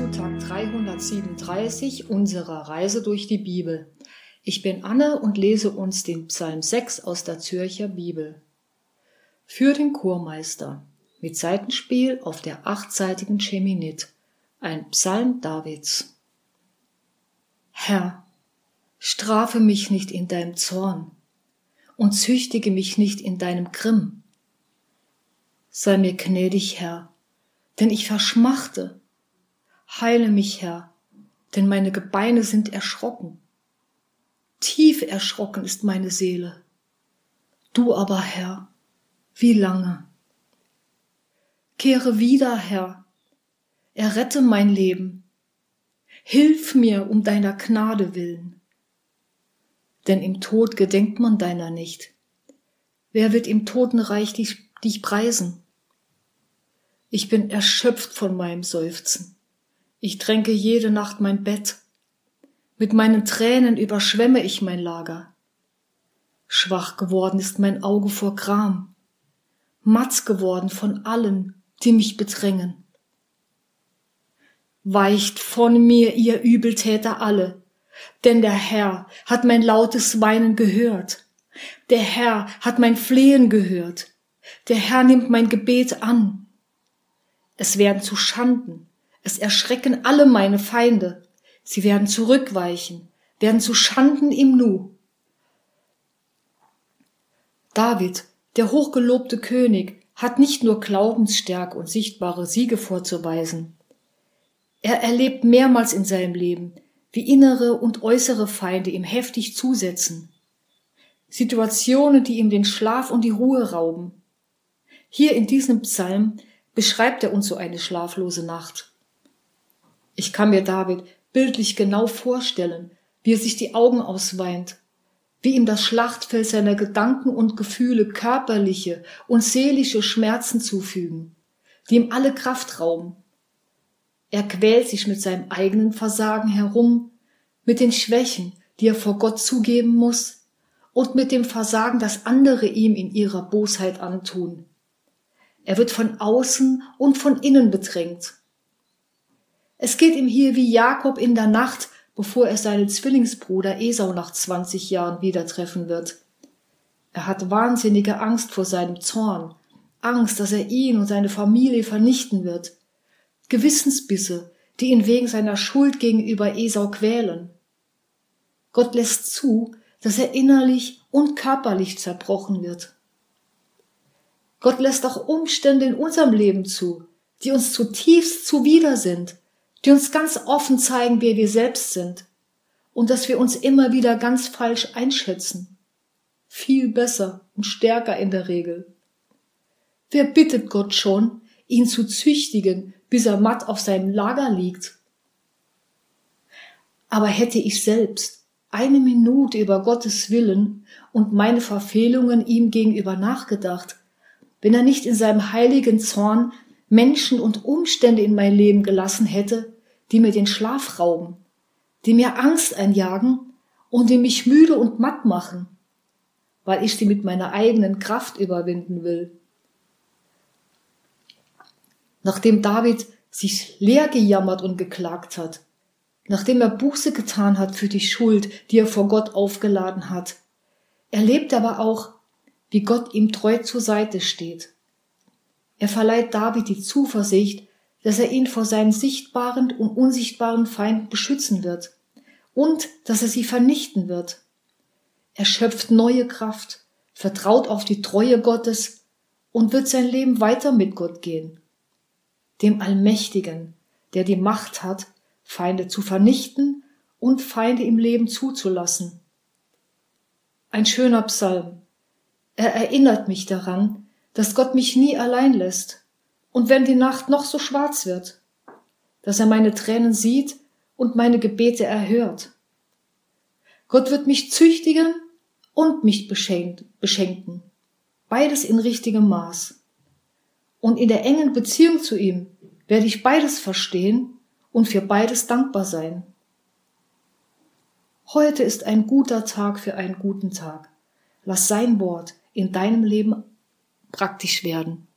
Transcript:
zu Tag 337 unserer Reise durch die Bibel. Ich bin Anne und lese uns den Psalm 6 aus der Zürcher Bibel. Für den Chormeister mit Seitenspiel auf der achtseitigen Cheminit, ein Psalm Davids. Herr, strafe mich nicht in deinem Zorn und züchtige mich nicht in deinem Grimm. Sei mir gnädig, Herr, denn ich verschmachte Heile mich, Herr, denn meine Gebeine sind erschrocken. Tief erschrocken ist meine Seele. Du aber, Herr, wie lange? Kehre wieder, Herr, errette mein Leben. Hilf mir um deiner Gnade willen. Denn im Tod gedenkt man deiner nicht. Wer wird im Totenreich dich, dich preisen? Ich bin erschöpft von meinem Seufzen. Ich tränke jede Nacht mein Bett. Mit meinen Tränen überschwemme ich mein Lager. Schwach geworden ist mein Auge vor Gram, matt geworden von allen, die mich bedrängen. Weicht von mir, ihr Übeltäter alle, denn der Herr hat mein lautes Weinen gehört. Der Herr hat mein Flehen gehört. Der Herr nimmt mein Gebet an. Es werden zu Schanden es erschrecken alle meine Feinde. Sie werden zurückweichen, werden zu Schanden im Nu. David, der hochgelobte König, hat nicht nur Glaubensstärke und sichtbare Siege vorzuweisen. Er erlebt mehrmals in seinem Leben, wie innere und äußere Feinde ihm heftig zusetzen. Situationen, die ihm den Schlaf und die Ruhe rauben. Hier in diesem Psalm beschreibt er uns so eine schlaflose Nacht. Ich kann mir David bildlich genau vorstellen, wie er sich die Augen ausweint, wie ihm das Schlachtfeld seiner Gedanken und Gefühle körperliche und seelische Schmerzen zufügen, die ihm alle Kraft rauben. Er quält sich mit seinem eigenen Versagen herum, mit den Schwächen, die er vor Gott zugeben muss, und mit dem Versagen, das andere ihm in ihrer Bosheit antun. Er wird von außen und von innen bedrängt. Es geht ihm hier wie Jakob in der Nacht, bevor er seinen Zwillingsbruder Esau nach 20 Jahren wieder treffen wird. Er hat wahnsinnige Angst vor seinem Zorn, Angst, dass er ihn und seine Familie vernichten wird, Gewissensbisse, die ihn wegen seiner Schuld gegenüber Esau quälen. Gott lässt zu, dass er innerlich und körperlich zerbrochen wird. Gott lässt auch Umstände in unserem Leben zu, die uns zutiefst zuwider sind, die uns ganz offen zeigen, wer wir selbst sind und dass wir uns immer wieder ganz falsch einschätzen. Viel besser und stärker in der Regel. Wer bittet Gott schon, ihn zu züchtigen, bis er matt auf seinem Lager liegt? Aber hätte ich selbst eine Minute über Gottes Willen und meine Verfehlungen ihm gegenüber nachgedacht, wenn er nicht in seinem heiligen Zorn Menschen und Umstände in mein Leben gelassen hätte, die mir den Schlaf rauben, die mir Angst einjagen und die mich müde und matt machen, weil ich sie mit meiner eigenen Kraft überwinden will. Nachdem David sich leer gejammert und geklagt hat, nachdem er Buße getan hat für die Schuld, die er vor Gott aufgeladen hat, erlebt er aber auch, wie Gott ihm treu zur Seite steht er verleiht David die Zuversicht, dass er ihn vor seinen sichtbaren und unsichtbaren Feinden beschützen wird und dass er sie vernichten wird. Er schöpft neue Kraft, vertraut auf die Treue Gottes und wird sein Leben weiter mit Gott gehen. Dem Allmächtigen, der die Macht hat, Feinde zu vernichten und Feinde im Leben zuzulassen. Ein schöner Psalm. Er erinnert mich daran, dass Gott mich nie allein lässt und wenn die Nacht noch so schwarz wird, dass er meine Tränen sieht und meine Gebete erhört. Gott wird mich züchtigen und mich beschenken, beides in richtigem Maß. Und in der engen Beziehung zu ihm werde ich beides verstehen und für beides dankbar sein. Heute ist ein guter Tag für einen guten Tag. Lass sein Wort in deinem Leben praktisch werden.